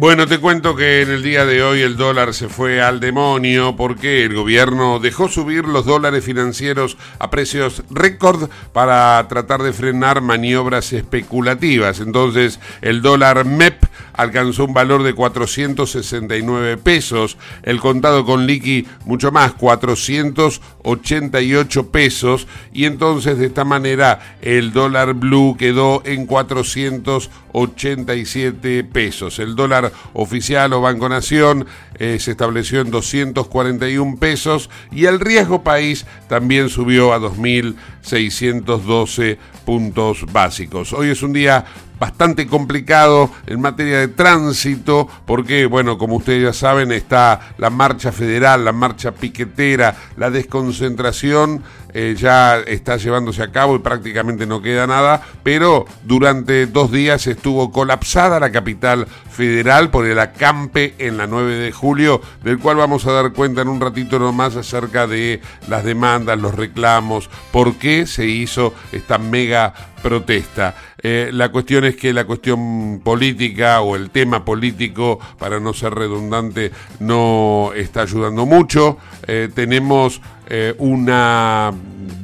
Bueno, te cuento que en el día de hoy el dólar se fue al demonio porque el gobierno dejó subir los dólares financieros a precios récord para tratar de frenar maniobras especulativas. Entonces, el dólar MEP alcanzó un valor de 469 pesos, el contado con liqui mucho más, 488 pesos y entonces de esta manera el dólar blue quedó en 487 pesos. El dólar oficial o Banco Nación eh, se estableció en 241 pesos y el riesgo país también subió a 2.612 puntos básicos. Hoy es un día bastante complicado en materia de tránsito, porque, bueno, como ustedes ya saben, está la marcha federal, la marcha piquetera, la desconcentración eh, ya está llevándose a cabo y prácticamente no queda nada, pero durante dos días estuvo colapsada la capital federal por el acampe en la 9 de julio, del cual vamos a dar cuenta en un ratito nomás acerca de las demandas, los reclamos, por qué se hizo esta mega protesta. Eh, la cuestión es que la cuestión política o el tema político, para no ser redundante, no está ayudando mucho. Eh, tenemos eh, una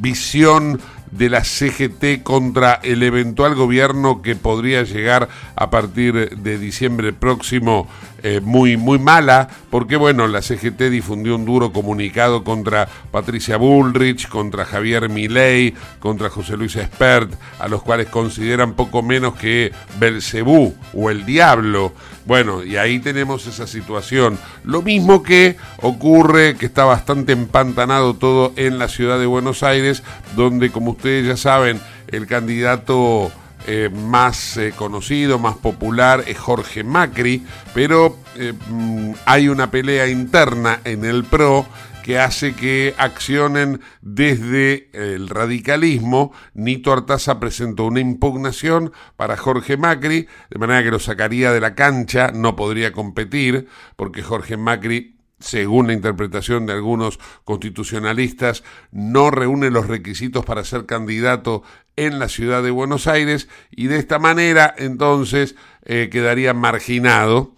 visión de la CGT contra el eventual gobierno que podría llegar a partir de diciembre próximo eh, muy, muy mala, porque bueno, la CGT difundió un duro comunicado contra Patricia Bullrich, contra Javier Milei, contra José Luis Espert, a los cuales consideran poco menos que Belcebú o el diablo. Bueno, y ahí tenemos esa situación. Lo mismo que ocurre, que está bastante empantanado todo en la ciudad de Buenos Aires, donde como ustedes ya saben, el candidato eh, más eh, conocido, más popular es Jorge Macri, pero eh, mm, hay una pelea interna en el PRO que hace que accionen desde el radicalismo. Nito Artaza presentó una impugnación para Jorge Macri, de manera que lo sacaría de la cancha, no podría competir, porque Jorge Macri según la interpretación de algunos constitucionalistas, no reúne los requisitos para ser candidato en la ciudad de Buenos Aires y de esta manera entonces eh, quedaría marginado.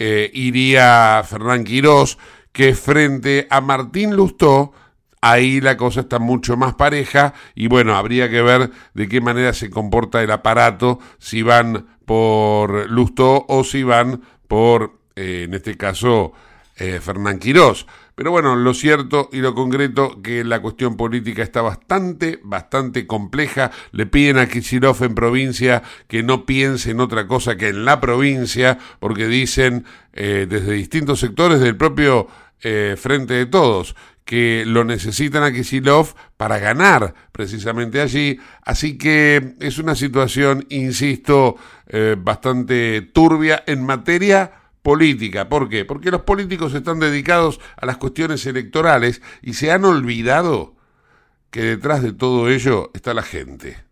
Eh, iría Fernán Quirós, que frente a Martín Lustó, ahí la cosa está mucho más pareja y bueno, habría que ver de qué manera se comporta el aparato, si van por Lustó o si van por, eh, en este caso, eh, Fernán Quirós. Pero bueno, lo cierto y lo concreto que la cuestión política está bastante, bastante compleja. Le piden a Kicillof en provincia que no piense en otra cosa que en la provincia, porque dicen eh, desde distintos sectores del propio eh, Frente de Todos que lo necesitan a Kisilov para ganar precisamente allí. Así que es una situación, insisto, bastante turbia en materia política. ¿Por qué? Porque los políticos están dedicados a las cuestiones electorales y se han olvidado que detrás de todo ello está la gente.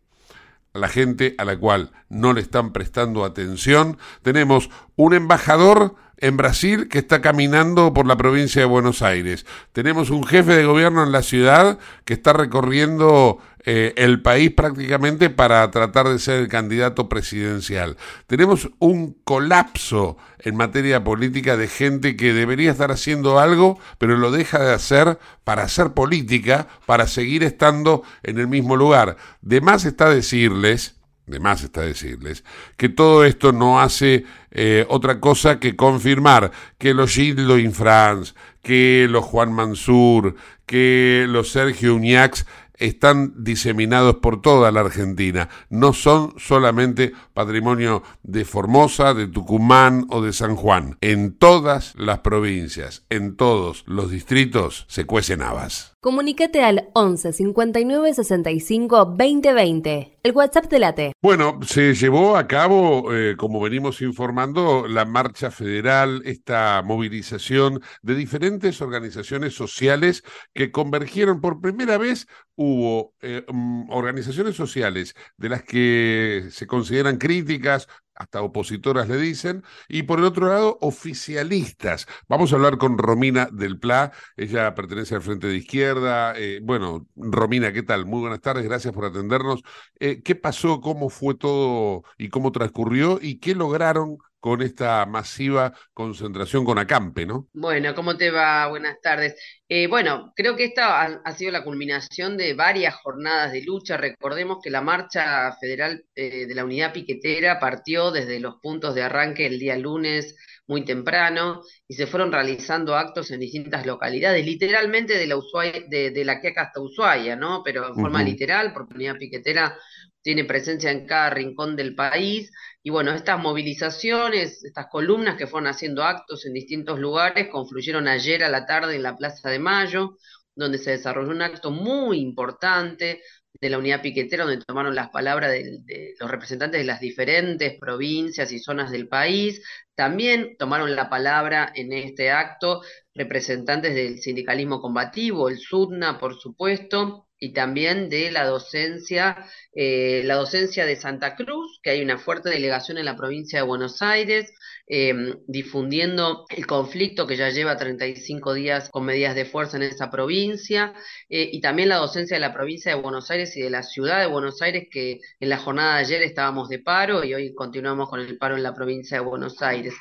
La gente a la cual no le están prestando atención. Tenemos un embajador en Brasil que está caminando por la provincia de Buenos Aires. Tenemos un jefe de gobierno en la ciudad que está recorriendo eh, el país prácticamente para tratar de ser el candidato presidencial. Tenemos un colapso en materia política de gente que debería estar haciendo algo, pero lo deja de hacer para hacer política, para seguir estando en el mismo lugar. De más está decirles de más está decirles, que todo esto no hace eh, otra cosa que confirmar que los Gildo Infrans, que los Juan Mansur, que los Sergio Uñax están diseminados por toda la Argentina. No son solamente patrimonio de Formosa, de Tucumán o de San Juan. En todas las provincias, en todos los distritos, se cuecen habas. Comunícate al 11 59 65 20 20. El WhatsApp de la T. Bueno, se llevó a cabo, eh, como venimos informando, la marcha federal, esta movilización de diferentes organizaciones sociales que convergieron por primera vez. Hubo eh, mm, organizaciones sociales de las que se consideran críticas hasta opositoras le dicen, y por el otro lado, oficialistas. Vamos a hablar con Romina del Pla, ella pertenece al Frente de Izquierda. Eh, bueno, Romina, ¿qué tal? Muy buenas tardes, gracias por atendernos. Eh, ¿Qué pasó, cómo fue todo y cómo transcurrió y qué lograron con esta masiva concentración con Acampe, ¿no? Bueno, ¿cómo te va? Buenas tardes. Eh, bueno, creo que esta ha, sido la culminación de varias jornadas de lucha. Recordemos que la marcha federal eh, de la unidad piquetera partió desde los puntos de arranque el día lunes muy temprano y se fueron realizando actos en distintas localidades, literalmente de la, de, de la Quiaca hasta Ushuaia, ¿no? Pero en forma literal, porque la unidad piquetera tiene presencia en cada rincón del país y bueno, estas movilizaciones, estas columnas que fueron haciendo actos en distintos lugares, confluyeron ayer a la tarde en la Plaza de Mayo, donde se desarrolló un acto muy importante de la unidad piquetera, donde tomaron las palabras de, los representantes de las diferentes provincias y zonas del país. También tomaron la palabra en este acto representantes del sindicalismo combativo, el SUDNA, por supuesto, y también de la docencia, eh, la docencia de Santa Cruz, que hay una fuerte delegación en la provincia de Buenos Aires, em, difundiendo el conflicto que ya lleva 35 días con medidas de fuerza en esa provincia, eh, y también la docencia de la provincia de Buenos Aires y de la ciudad de Buenos Aires, que en la jornada de ayer estábamos de paro y hoy continuamos con el paro en la provincia de Buenos Aires.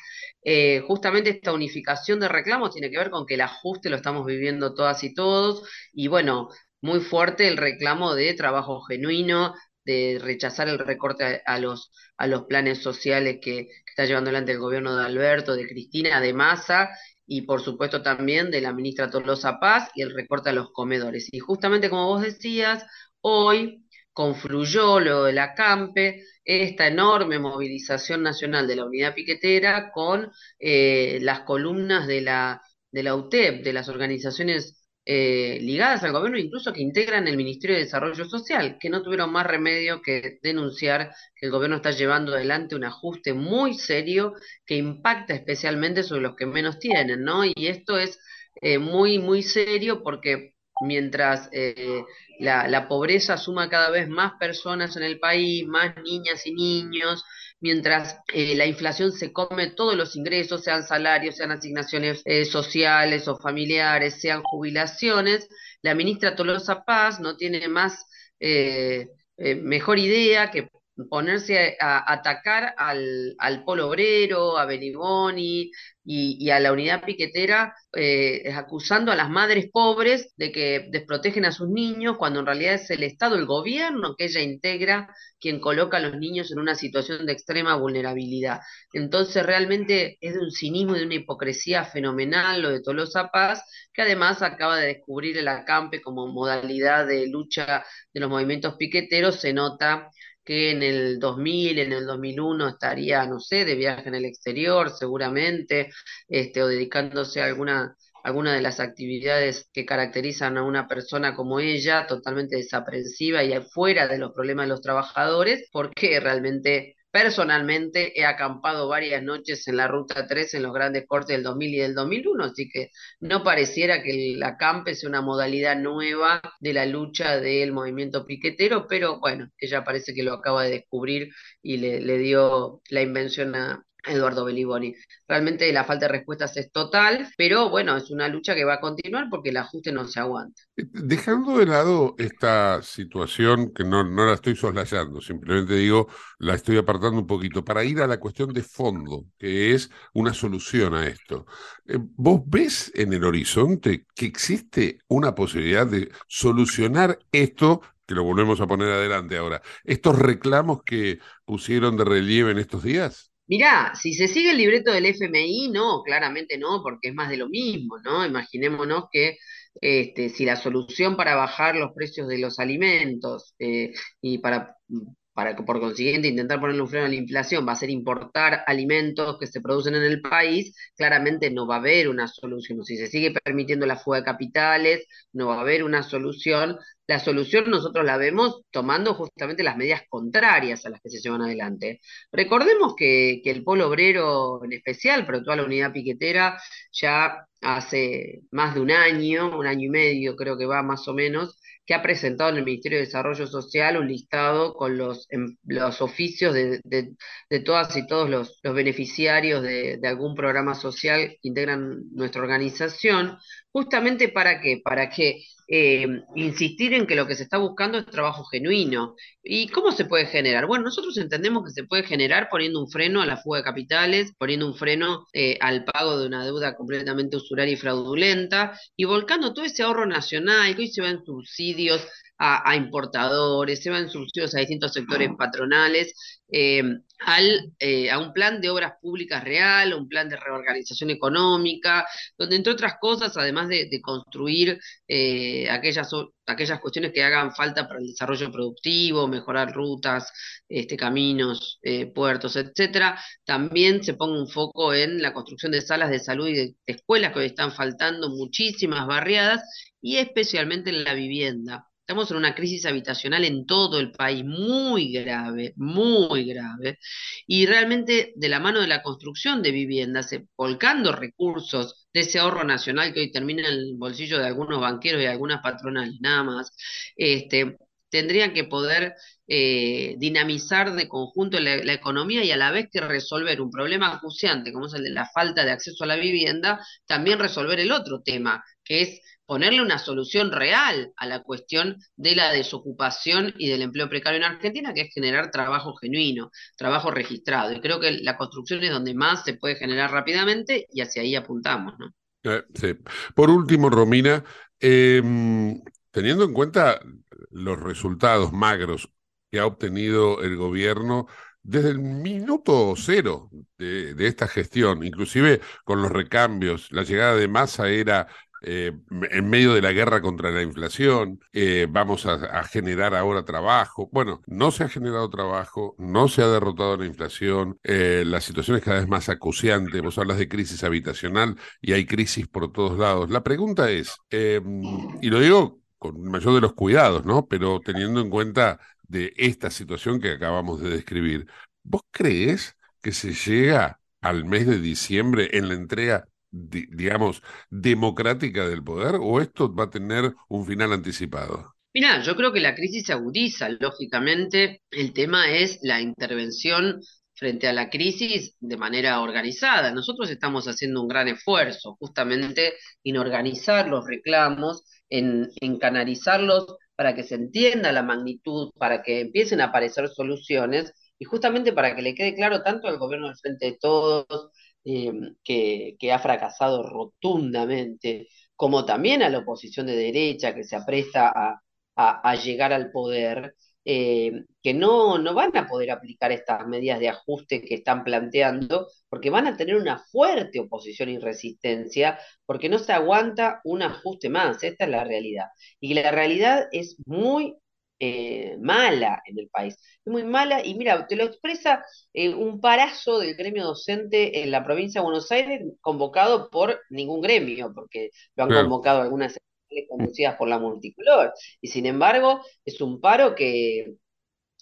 Eh, justamente esta unificación de reclamos tiene que ver con que el ajuste lo estamos viviendo todas y todos, y bueno, muy fuerte el reclamo de trabajo genuino, de rechazar el recorte a, los, a los planes sociales que, está llevando adelante el gobierno de Alberto, de Cristina, de Massa y por supuesto también de la ministra Tolosa Paz y el recorte a los comedores. Y justamente como vos decías, hoy confluyó lo de la CAMPE, esta enorme movilización nacional de la unidad piquetera con eh, las columnas de la, de la UTEP, de las organizaciones eh, ligadas al gobierno, incluso que integran el Ministerio de Desarrollo Social, que no tuvieron más remedio que denunciar que el gobierno está llevando adelante un ajuste muy serio que impacta especialmente sobre los que menos tienen, ¿no? Y esto es eh, muy, muy serio porque mientras eh, la, la pobreza suma cada vez más personas en el país, más niñas y niños, mientras eh, la inflación se come todos los ingresos, sean salarios, sean asignaciones eh, sociales o familiares, sean jubilaciones, la ministra Tolosa Paz no tiene más eh, mejor idea que ponerse a, atacar al, polo obrero, a Beniboni y, y a la unidad piquetera, eh, acusando a las madres pobres de que desprotegen a sus niños, cuando en realidad es el Estado, el gobierno que ella integra, quien coloca a los niños en una situación de extrema vulnerabilidad. Entonces realmente es de un cinismo y de una hipocresía fenomenal lo de Tolosa Paz, que además acaba de descubrir el acampe como modalidad de lucha de los movimientos piqueteros, se nota que en el 2000, en el 2001 estaría, no sé, de viaje en el exterior seguramente, este, o dedicándose a alguna, alguna de las actividades que caracterizan a una persona como ella, totalmente desaprensiva y fuera de los problemas de los trabajadores, porque realmente Personalmente he acampado varias noches en la Ruta 3 en los grandes cortes del 2000 y del 2001, así que no pareciera que el acampe sea una modalidad nueva de la lucha del movimiento piquetero, pero bueno, ella parece que lo acaba de descubrir y le, dio la invención a, Eduardo Beliboni. Realmente la falta de respuestas es total, pero bueno, es una lucha que va a continuar porque el ajuste no se aguanta. Dejando de lado esta situación, que no, no la estoy soslayando, simplemente digo, la estoy apartando un poquito, para ir a la cuestión de fondo, que es una solución a esto. Eh, ¿Vos ves en el horizonte que existe una posibilidad de solucionar esto que lo volvemos a poner adelante ahora, estos reclamos que pusieron de relieve en estos días? Mirá, si se sigue el libreto del FMI, no, claramente no, porque es más de lo mismo, ¿no? Imaginémonos que este, si la solución para bajar los precios de los alimentos eh, y para, para por consiguiente intentar ponerle un freno a la inflación va a ser importar alimentos que se producen en el país, claramente no va a haber una solución. Si se sigue permitiendo la fuga de capitales, no va a haber una solución la solución nosotros la vemos tomando justamente las medidas contrarias a las que se llevan adelante. Recordemos que, el polo obrero en especial, pero toda la unidad piquetera, ya hace más de un año, un año y medio creo que va más o menos, que ha presentado en el Ministerio de Desarrollo Social un listado con los, em, los oficios de, todas y todos los, beneficiarios de, de, algún programa social que integran nuestra organización, justamente para qué, para que eh, insistir en que lo que se está buscando es trabajo genuino. ¿Y cómo se puede generar? Bueno, nosotros entendemos que se puede generar poniendo un freno a la fuga de capitales, poniendo un freno eh, al pago de una deuda completamente usuraria y fraudulenta, y volcando todo ese ahorro nacional que hoy se va en subsidios a, importadores, se van subsidios a distintos sectores patronales, eh, al, eh, a un plan de obras públicas real, un plan de reorganización económica, donde entre otras cosas, además de, construir eh, aquellas, aquellas cuestiones que hagan falta para el desarrollo productivo, mejorar rutas, este, caminos, puertos, etcétera, también se ponga un foco en la construcción de salas de salud y de escuelas que hoy están faltando muchísimas barriadas y especialmente en la vivienda. Estamos en una crisis habitacional en todo el país muy grave, muy grave, y realmente de la mano de la construcción de viviendas, eh, volcando recursos de ese ahorro nacional que hoy termina en el bolsillo de algunos banqueros y algunas patronales, nada más, este, tendrían que poder eh, dinamizar de conjunto la, economía y a la vez que resolver un problema acuciante como es el de la falta de acceso a la vivienda, también resolver el otro tema, que es ponerle una solución real a la cuestión de la desocupación y del empleo precario en Argentina, que es generar trabajo genuino, trabajo registrado. Y creo que la construcción es donde más se puede generar rápidamente y hacia ahí apuntamos, ¿no? Eh. Por último, Romina, em, teniendo en cuenta los resultados magros que ha obtenido el gobierno desde el minuto cero de, de, esta gestión, inclusive con los recambios, la llegada de masa era eh, en medio de la guerra contra la inflación, eh, vamos a, generar ahora trabajo. Bueno, no se ha generado trabajo, no se ha derrotado la inflación, eh, la situación es cada vez más acuciante, vos hablas de crisis habitacional y hay crisis por todos lados. La pregunta es, y lo digo con mayor de los cuidados, ¿no? Pero teniendo en cuenta de esta situación que acabamos de describir, ¿vos crees que se llega al mes de diciembre en la entrega digamos, democrática del poder o esto va a tener un final anticipado? Mira, yo creo que la crisis se agudiza, lógicamente, el tema es la intervención frente a la crisis de manera organizada. Nosotros estamos haciendo un gran esfuerzo justamente en organizar los reclamos, en, en canalizarlos para que se entienda la magnitud, para que empiecen a aparecer soluciones y justamente para que le quede claro tanto al gobierno del Frente de Todos, eh, que, ha fracasado rotundamente, como también a la oposición de derecha que se apresta a, llegar al poder, eh, que no, no van a poder aplicar estas medidas de ajuste que están planteando, porque van a tener una fuerte oposición y resistencia, porque no se aguanta un ajuste más, esta es la realidad. Y la realidad es muy eh, mala en el país. Es muy mala y mira, te lo expresa eh, un parazo del gremio docente en la provincia de Buenos Aires convocado por ningún gremio, porque lo han convocado algunas conducidas por la multicolor. Y sin embargo, es un paro que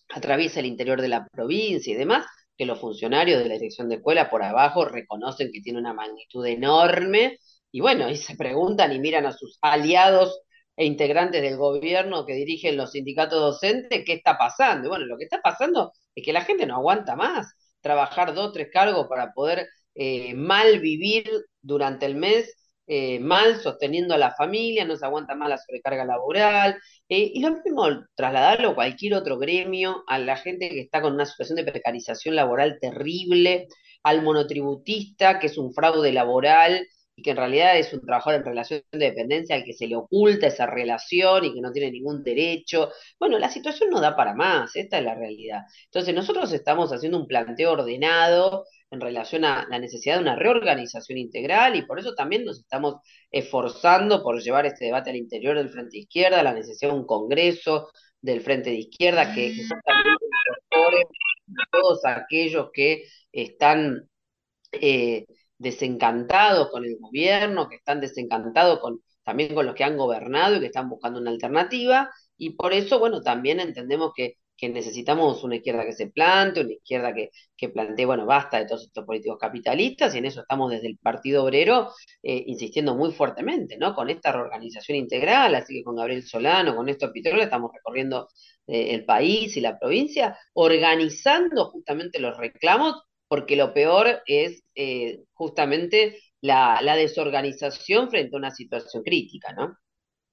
atraviesa el interior de la provincia y demás, que los funcionarios de la dirección de escuela por abajo reconocen que tiene una magnitud enorme. Y bueno, y se preguntan y miran a sus aliados e integrantes del gobierno que dirigen los sindicatos docentes, ¿qué está pasando? bueno, lo que está pasando es que la gente no aguanta más, trabajar dos, tres cargos para poder eh, mal vivir durante el mes, eh, mal sosteniendo a la familia, no se aguanta más la sobrecarga laboral, eh, y lo mismo trasladarlo a cualquier otro gremio, a la gente que está con una situación de precarización laboral terrible, al monotributista, que es un fraude laboral, y que en realidad es un trabajador en relación de dependencia al que se le oculta esa relación y que no tiene ningún derecho. Bueno, la situación no da para más, esta es la realidad. Entonces nosotros estamos haciendo un planteo ordenado en relación a la necesidad de una reorganización integral y por eso también nos estamos esforzando por llevar este debate al interior del Frente Izquierda, la necesidad de un Congreso del Frente de Izquierda que, incorpore todos aquellos que están... Eh, desencantados con el gobierno, que están desencantados con, también con los que han gobernado y que están buscando una alternativa. Y por eso, bueno, también entendemos que, necesitamos una izquierda que se plante, una izquierda que, que plantee, bueno, basta de todos estos políticos capitalistas, y en eso estamos desde el Partido Obrero eh, insistiendo muy fuertemente, ¿no? Con esta reorganización integral, así que con Gabriel Solano, con Néstor Pitrola, estamos recorriendo eh, el país y la provincia, organizando justamente los reclamos porque lo peor es eh, justamente la, desorganización frente a una situación crítica, ¿no?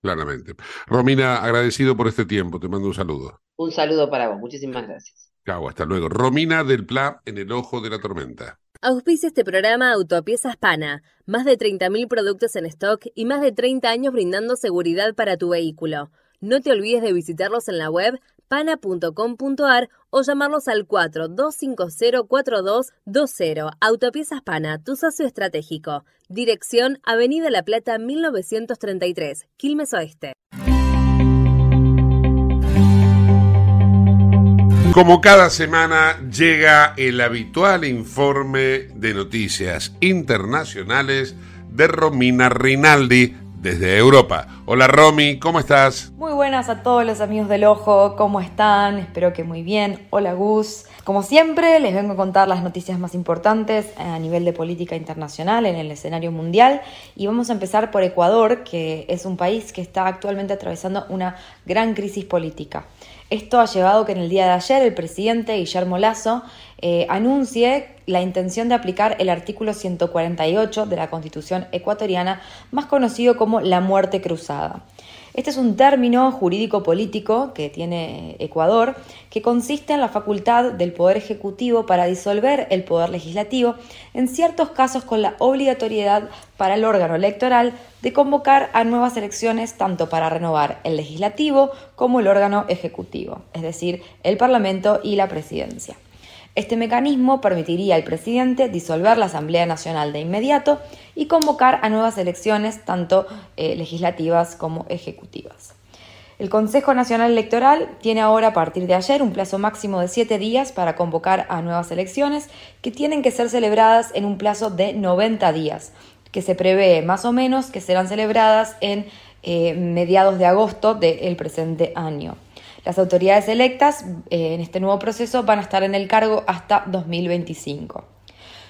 Claramente. Romina, agradecido por este tiempo, te mando un saludo. Un saludo para vos, muchísimas gracias. Chao, hasta luego. Romina del Pla en el ojo de la tormenta. Auspicia este programa Autopiezas Pana. Más de 30.000 productos en stock y más de 30 años brindando seguridad para tu vehículo. No te olvides de visitarlos en la web pana.com.ar o llamarlos al 42504220. Autopiezas Pana, tu socio estratégico. Dirección Avenida La Plata 1933, Quilmes Oeste. Como cada semana llega el habitual informe de noticias internacionales de Romina Rinaldi desde Europa. Hola Romy, ¿cómo estás? Muy buenas a todos los amigos del Ojo, ¿cómo están? Espero que muy bien. Hola Gus. Como siempre, les vengo a contar las noticias más importantes a nivel de política internacional en el escenario mundial y vamos a empezar por Ecuador, que es un país que está actualmente atravesando una gran crisis política. Esto ha llevado que en el día de ayer el presidente Guillermo Lazo eh, anuncie la intención de aplicar el artículo 148 de la Constitución ecuatoriana, más conocido como la muerte cruzada. Este es un término jurídico-político que tiene Ecuador, que consiste en la facultad del Poder Ejecutivo para disolver el Poder Legislativo, en ciertos casos con la obligatoriedad para el órgano electoral de convocar a nuevas elecciones tanto para renovar el legislativo como el órgano ejecutivo, es decir, el Parlamento y la Presidencia. Este mecanismo permitiría al presidente disolver la Asamblea Nacional de inmediato y convocar a nuevas elecciones, tanto eh, legislativas como ejecutivas. El Consejo Nacional Electoral tiene ahora a partir de ayer un plazo máximo de siete días para convocar a nuevas elecciones que tienen que ser celebradas en un plazo de 90 días, que se prevé más o menos que serán celebradas en eh, mediados de agosto del presente año. Las autoridades electas eh, en este nuevo proceso van a estar en el cargo hasta 2025.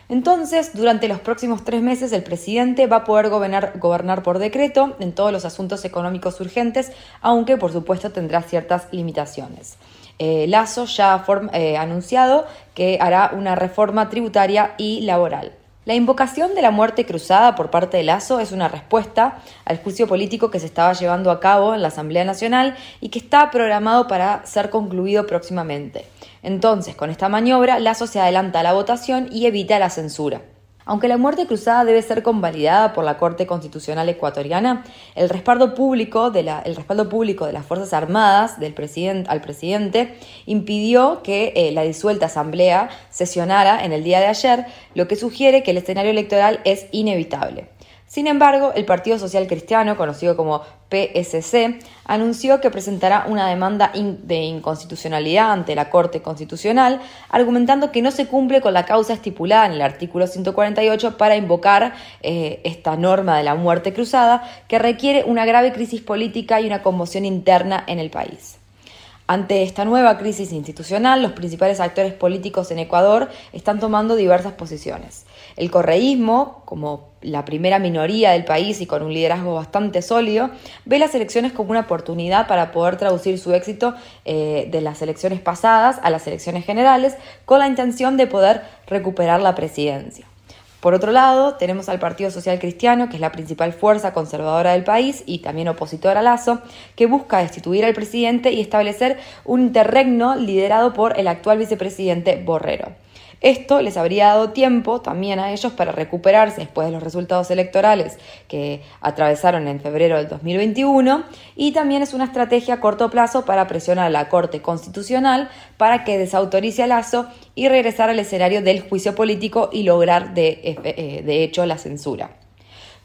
Entonces, durante los próximos tres meses, el presidente va a poder gobernar, por decreto en todos los asuntos económicos urgentes, aunque por supuesto tendrá ciertas limitaciones. Eh, Lazo ya ha eh, anunciado que hará una reforma tributaria y laboral. La invocación de la muerte cruzada por parte de Lazo es una respuesta al juicio político que se estaba llevando a cabo en la Asamblea Nacional y que está programado para ser concluido próximamente. Entonces, con esta maniobra, Lazo se adelanta a la votación y evita la censura. Aunque la muerte cruzada debe ser convalidada por la Corte Constitucional ecuatoriana, el respaldo público de, el respaldo público de las Fuerzas Armadas del al presidente impidió que eh, la disuelta Asamblea sesionara en el día de ayer, lo que sugiere que el escenario electoral es inevitable. Sin embargo, el Partido Social Cristiano, conocido como PSC, anunció que presentará una demanda de inconstitucionalidad ante la Corte Constitucional, argumentando que no se cumple con la causa estipulada en el artículo 148 para invocar eh, esta norma de la muerte cruzada, que requiere una grave crisis política y una conmoción interna en el país. Ante esta nueva crisis institucional, los principales actores políticos en Ecuador están tomando diversas posiciones. El correísmo, como la primera minoría del país y con un liderazgo bastante sólido, ve las elecciones como una oportunidad para poder traducir su éxito eh, de las elecciones pasadas a las elecciones generales con la intención de poder recuperar la presidencia. Por otro lado, tenemos al Partido Social Cristiano, que es la principal fuerza conservadora del país y también opositora a Lazo, que busca destituir al presidente y establecer un interregno liderado por el actual vicepresidente Borrero. Esto les habría dado tiempo también a ellos para recuperarse después de los resultados electorales que atravesaron en febrero del 2021 y también es una estrategia a corto plazo para presionar a la Corte Constitucional para que desautorice a Lazo y regresar al escenario del juicio político y lograr de, eh, de hecho la censura.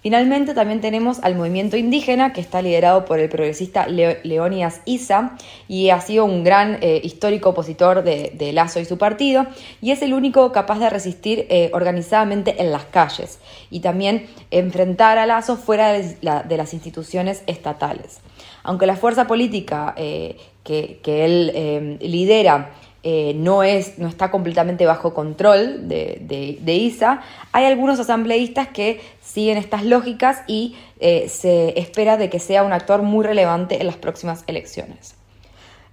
Finalmente también tenemos al movimiento indígena que está liderado por el progresista Leónidas Isa y ha sido un gran eh, histórico opositor de, Lazo y su partido y es el único capaz de resistir eh, organizadamente en las calles y también enfrentar a Lazo fuera de, las instituciones estatales. Aunque la fuerza política eh, que, él lidera no, es, no está completamente bajo control de, de, ISA, hay algunos asambleístas que siguen estas lógicas y eh, se espera de que sea un actor muy relevante en las próximas elecciones.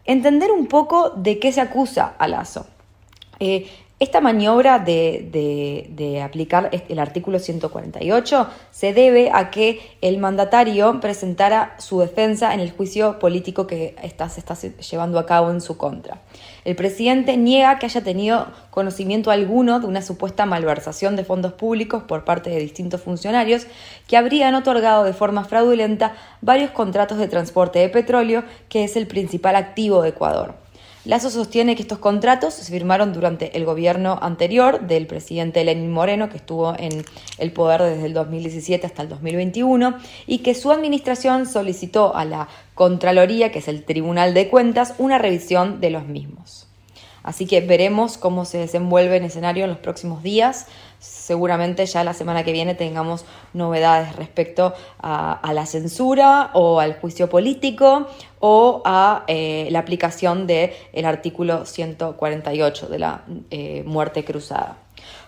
Entender un poco de qué se acusa a Lazo. Eh, esta maniobra de, aplicar el artículo 148 se debe a que el mandatario presentara su defensa en el juicio político que se está llevando a cabo en su contra. El presidente niega que haya tenido conocimiento alguno de una supuesta malversación de fondos públicos por parte de distintos funcionarios que habrían otorgado de forma fraudulenta varios contratos de transporte de petróleo, que es el principal activo de Ecuador. Lazo sostiene que estos contratos se firmaron durante el gobierno anterior del presidente Lenín Moreno, que estuvo en el poder desde el 2017 hasta el 2021, y que su administración solicitó a la Contraloría, que es el Tribunal de Cuentas, una revisión de los mismos. Así que veremos cómo se desenvuelve el escenario en los próximos días seguramente ya la semana que viene tengamos novedades respecto a, la censura o al juicio político o a eh, la aplicación del el artículo 148 de la eh, muerte cruzada.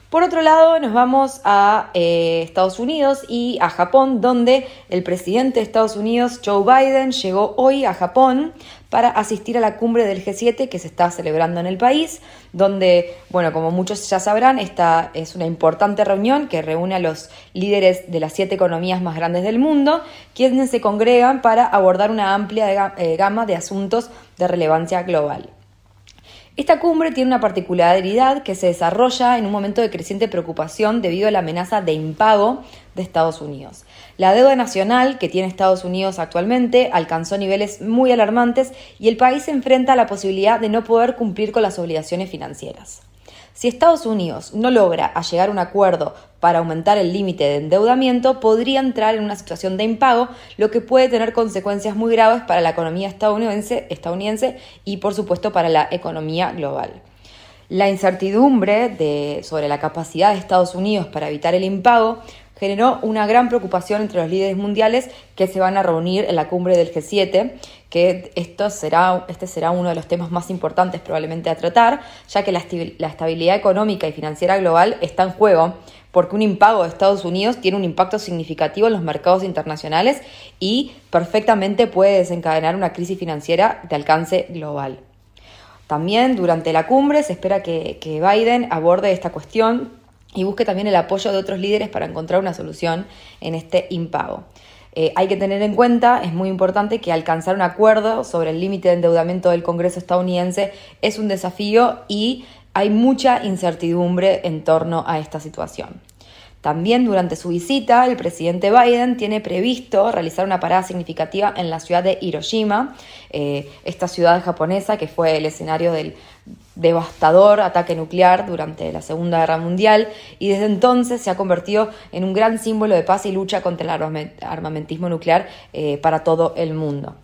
Por otro lado, nos vamos a eh, Estados Unidos y a Japón, donde el presidente de Estados Unidos, Joe Biden, llegó hoy a Japón para asistir a la cumbre del G7 que se está celebrando en el país, donde, bueno, como muchos ya sabrán, esta es una importante reunión que reúne a los líderes de las siete economías más grandes del mundo, quienes se congregan para abordar una amplia eh, gama de asuntos de relevancia global. Esta cumbre tiene una particularidad que se desarrolla en un momento de creciente preocupación debido a la amenaza de impago de Estados Unidos. La deuda nacional que tiene Estados Unidos actualmente alcanzó niveles muy alarmantes y el país se enfrenta a la posibilidad de no poder cumplir con las obligaciones financieras. Si Estados Unidos no logra llegar a un acuerdo para aumentar el límite de endeudamiento, podría entrar en una situación de impago, lo que puede tener consecuencias muy graves para la economía estadounidense, y, por supuesto, para la economía global. La incertidumbre sobre la capacidad de Estados Unidos para evitar el impago generó una gran preocupación entre los líderes mundiales que se van a reunir en la cumbre del G7, que esto será, este será uno de los temas más importantes probablemente a tratar, ya que la, estabilidad económica y financiera global está en juego, porque un impago de Estados Unidos tiene un impacto significativo en los mercados internacionales y perfectamente puede desencadenar una crisis financiera de alcance global. También durante la cumbre se espera que Biden aborde esta cuestión y busque también el apoyo de otros líderes para encontrar una solución en este impago. Eh, hay que tener en cuenta, es muy importante, que alcanzar un acuerdo sobre el límite de endeudamiento del Congreso estadounidense es un desafío y hay mucha incertidumbre en torno a esta situación. También durante su visita, el presidente Biden tiene previsto realizar una parada significativa en la ciudad de Hiroshima, eh, esta ciudad japonesa que fue el escenario del devastador ataque nuclear durante la Segunda Guerra Mundial y desde entonces se ha convertido en un gran símbolo de paz y lucha contra el armamentismo nuclear eh, para todo el mundo.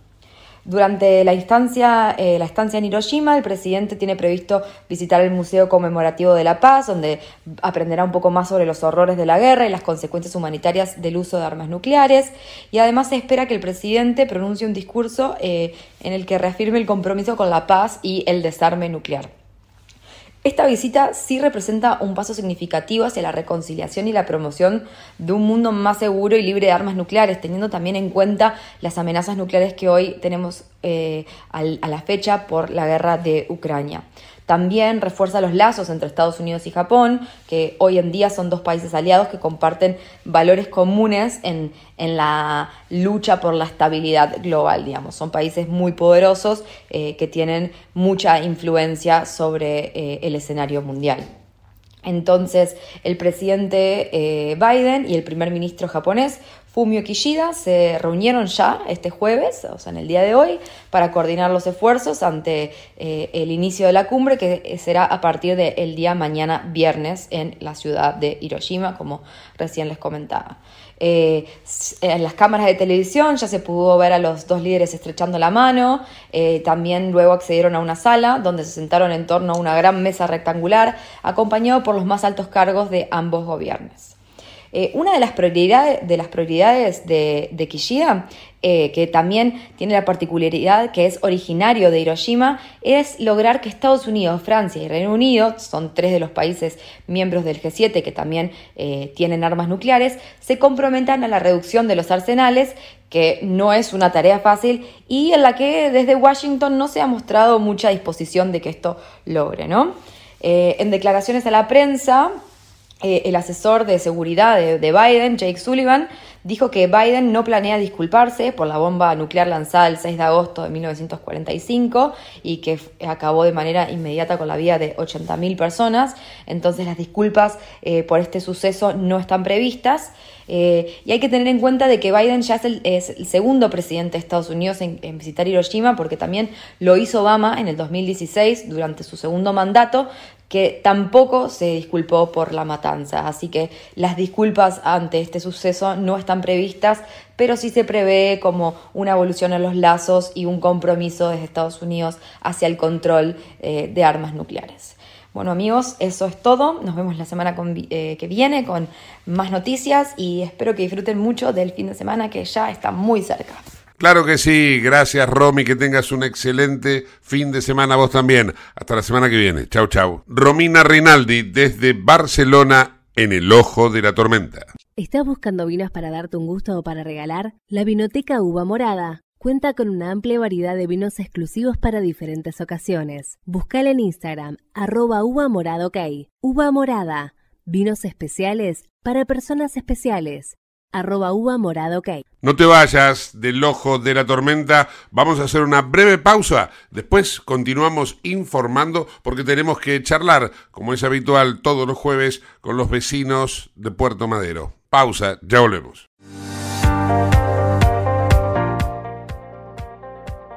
Durante la instancia, eh, la estancia en Hiroshima, el presidente tiene previsto visitar el Museo Conmemorativo de la Paz, donde aprenderá un poco más sobre los horrores de la guerra y las consecuencias humanitarias del uso de armas nucleares. Y además se espera que el presidente pronuncie un discurso eh, en el que reafirme el compromiso con la paz y el desarme nuclear. Esta visita sí representa un paso significativo hacia la reconciliación y la promoción de un mundo más seguro y libre de armas nucleares, teniendo también en cuenta las amenazas nucleares que hoy tenemos eh, a la fecha por la guerra de Ucrania. También refuerza los lazos entre Estados Unidos y Japón, que hoy en día son dos países aliados que comparten valores comunes en, la lucha por la estabilidad global, digamos. Son países muy poderosos eh, que tienen mucha influencia sobre eh, el escenario mundial. Entonces, el presidente eh, Biden y el primer ministro japonés Fumio Kishida se reunieron ya este jueves, o sea, en el día de hoy, para coordinar los esfuerzos ante eh, el inicio de la cumbre, que será a partir del día mañana viernes en la ciudad de Hiroshima, como recién les comentaba. Eh, en las cámaras de televisión ya se pudo ver a los dos líderes estrechando la mano, eh, también luego accedieron a una sala donde se sentaron en torno a una gran mesa rectangular, acompañado por los más altos cargos de ambos gobiernos. Eh, una de las prioridades de, las prioridades de, de Kishida, eh, que también tiene la particularidad que es originario de Hiroshima, es lograr que Estados Unidos, Francia y Reino Unido, son tres de los países miembros del G7 que también eh, tienen armas nucleares, se comprometan a la reducción de los arsenales que no es una tarea fácil y en la que desde Washington no se ha mostrado mucha disposición de que esto logre. ¿no? en declaraciones a la prensa, eh, el asesor de seguridad de, Biden, Jake Sullivan, dijo que Biden no planea disculparse por la bomba nuclear lanzada el 6 de agosto de 1945 y que acabó de manera inmediata con la vida de 80.000 personas. Entonces las disculpas eh, por este suceso no están previstas. Eh, y hay que tener en cuenta de que Biden ya es el, segundo presidente de Estados Unidos en, en, visitar Hiroshima, porque también lo hizo Obama en el 2016 durante su segundo mandato, que tampoco se disculpó por la matanza. Así que las disculpas ante este suceso no están previstas, pero sí se prevé como una evolución en los lazos y un compromiso desde Estados Unidos hacia el control eh, de armas nucleares. Bueno amigos, eso es todo. Nos vemos la semana eh, que viene con más noticias y espero que disfruten mucho del fin de semana que ya está muy cerca. Claro que sí, gracias Romy, que tengas un excelente fin de semana vos también. Hasta la semana que viene. Chau, chau. Romina Rinaldi desde Barcelona en el ojo de la tormenta. ¿Estás buscando vinos para darte un gusto o para regalar? La Vinoteca Uva Morada cuenta con una amplia variedad de vinos exclusivos para diferentes ocasiones. Buscala en Instagram, arroba uva morada ok. Uva morada, vinos especiales para personas especiales No te vayas del ojo de la tormenta, vamos a hacer una breve pausa, después continuamos informando porque tenemos que charlar, como es habitual todos los jueves, con los vecinos de Puerto Madero. Pausa, ya volvemos.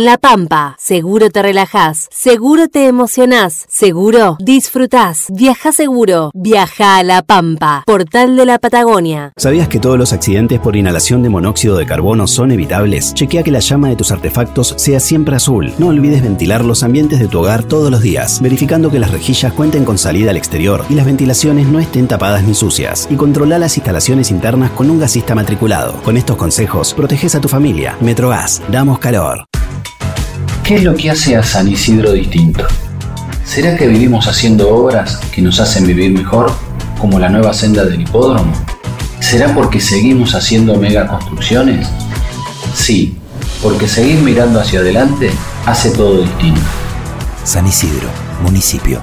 En La Pampa, seguro te relajás, seguro te emocionás, seguro disfrutás. Viaja seguro, viaja a La Pampa, portal de la Patagonia. ¿Sabías que todos los accidentes por inhalación de monóxido de carbono son evitables? Chequea que la llama de tus artefactos sea siempre azul. No olvides ventilar los ambientes de tu hogar todos los días, verificando que las rejillas cuenten con salida al exterior y las ventilaciones no estén tapadas ni sucias. Y controla las instalaciones internas con un gasista matriculado. Con estos consejos, proteges a tu familia. Metrogas, damos calor. ¿Qué es lo que hace a San Isidro distinto? ¿Será que vivimos haciendo obras que nos hacen vivir mejor, como la nueva senda del hipódromo? ¿Será porque seguimos haciendo megaconstrucciones? Sí, porque seguir mirando hacia adelante hace todo distinto. San Isidro, municipio.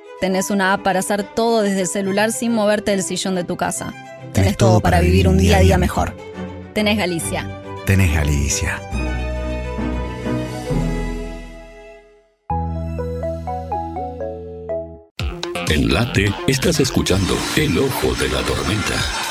Tenés una app para hacer todo desde el celular sin moverte del sillón de tu casa. Tenés, todo para vivir un día a día mejor. Tenés Galicia. Tenés Galicia. En Late estás escuchando El Ojo de la Tormenta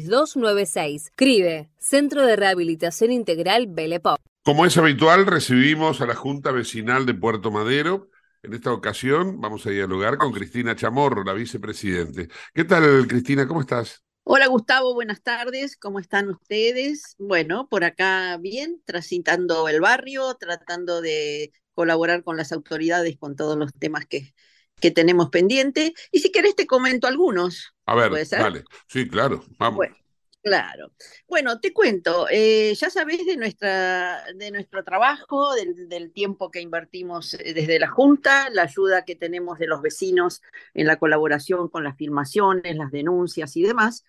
6296. CRIBE, Centro de Rehabilitación Integral Belepop. Como es habitual, recibimos a la Junta Vecinal de Puerto Madero. En esta ocasión vamos a dialogar con Cristina Chamorro, la vicepresidente. ¿Qué tal, Cristina? ¿Cómo estás? Hola Gustavo, buenas tardes, ¿cómo están ustedes? Bueno, por acá bien, transitando el barrio, tratando de colaborar con las autoridades con todos los temas que, que tenemos pendiente. Y si querés te comento algunos. A ver, vale. Sí, claro, vamos. Bueno, claro. Bueno, te cuento, eh, ya sabés de, nuestra, de nuestro trabajo, del, del, tiempo que invertimos eh, desde la Junta, la ayuda que tenemos de los vecinos en la colaboración con las filmaciones, las denuncias y demás.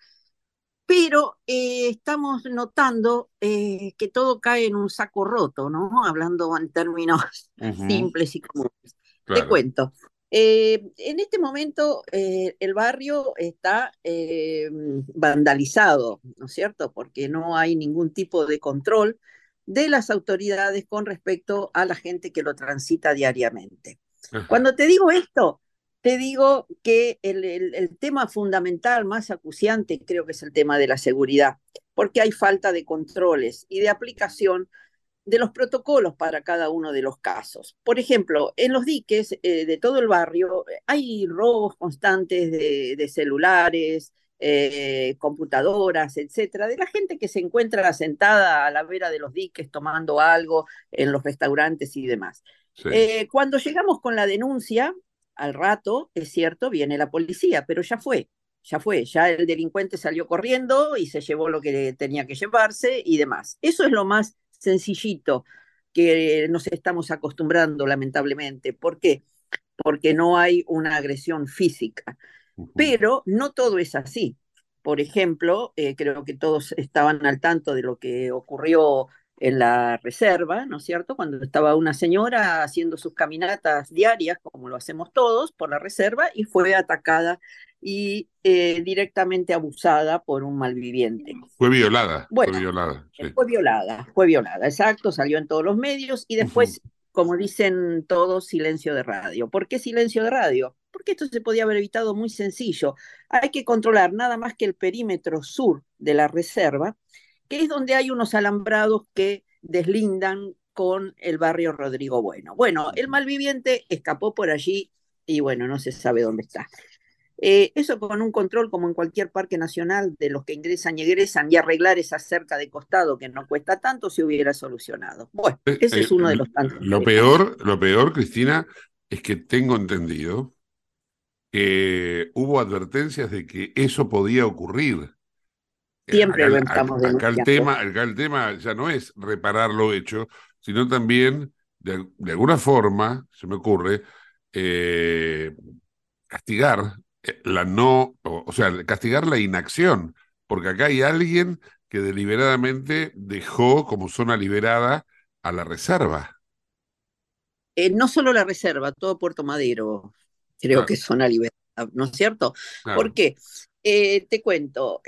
Pero eh, estamos notando eh, que todo cae en un saco roto, ¿no? Hablando en términos uh -huh. simples y comunes. Claro. Te cuento. Eh, en este momento eh, el barrio está eh, vandalizado, ¿no es cierto? Porque no hay ningún tipo de control de las autoridades con respecto a la gente que lo transita diariamente. Ajá. Cuando te digo esto, te digo que el, el, el, tema fundamental, más acuciante, creo que es el tema de la seguridad, porque hay falta de controles y de aplicación de los protocolos para cada uno de los casos. Por ejemplo, en los diques eh, de todo el barrio hay robos constantes de, de celulares, eh, computadoras, etcétera, de la gente que se encuentra sentada a la vera de los diques tomando algo en los restaurantes y demás. Sí. Eh, cuando llegamos con la denuncia, al rato, es cierto, viene la policía, pero ya fue, ya fue, ya el delincuente salió corriendo y se llevó lo que tenía que llevarse y demás. Eso es lo más sencillito que nos estamos acostumbrando, lamentablemente. ¿Por qué? Porque no hay una agresión física. Uh -huh. Pero no todo es así. por ejemplo, eh, creo que todos estaban al tanto de lo que ocurrió en la reserva, ¿no es cierto? Cuando estaba una señora haciendo sus caminatas diarias, como lo hacemos todos, por la reserva, y fue atacada y eh, directamente abusada por un malviviente. Fue violada. fue violada. Fue violada, fue violada, exacto, salió en todos los medios y después, como dicen todos, silencio de radio. ¿Por qué silencio de radio? Porque esto se podía haber evitado muy sencillo. Hay que controlar nada más que el perímetro sur de la reserva, que es donde hay unos alambrados que deslindan con el barrio Rodrigo Bueno. Bueno, el malviviente escapó por allí y bueno, no se sabe dónde está. Eh, eso con un control como en cualquier parque nacional de los que ingresan y egresan y arreglar esa cerca de costado que no cuesta tanto se hubiera solucionado. Bueno, eh, ese es uno de los tantos. Lo peor, lo peor, Cristina, es que tengo entendido que hubo advertencias de que eso podía ocurrir. Siempre lo estamos acá, el tema, acá el tema ya no es reparar lo hecho, sino también, de, alguna forma, se me ocurre, eh, castigar eh, la no, o, sea, castigar la inacción, porque acá hay alguien que deliberadamente dejó como zona liberada a la reserva. Eh, no solo la reserva, todo Puerto Madero creo que es zona liberada, ¿no es cierto? Porque eh, te cuento,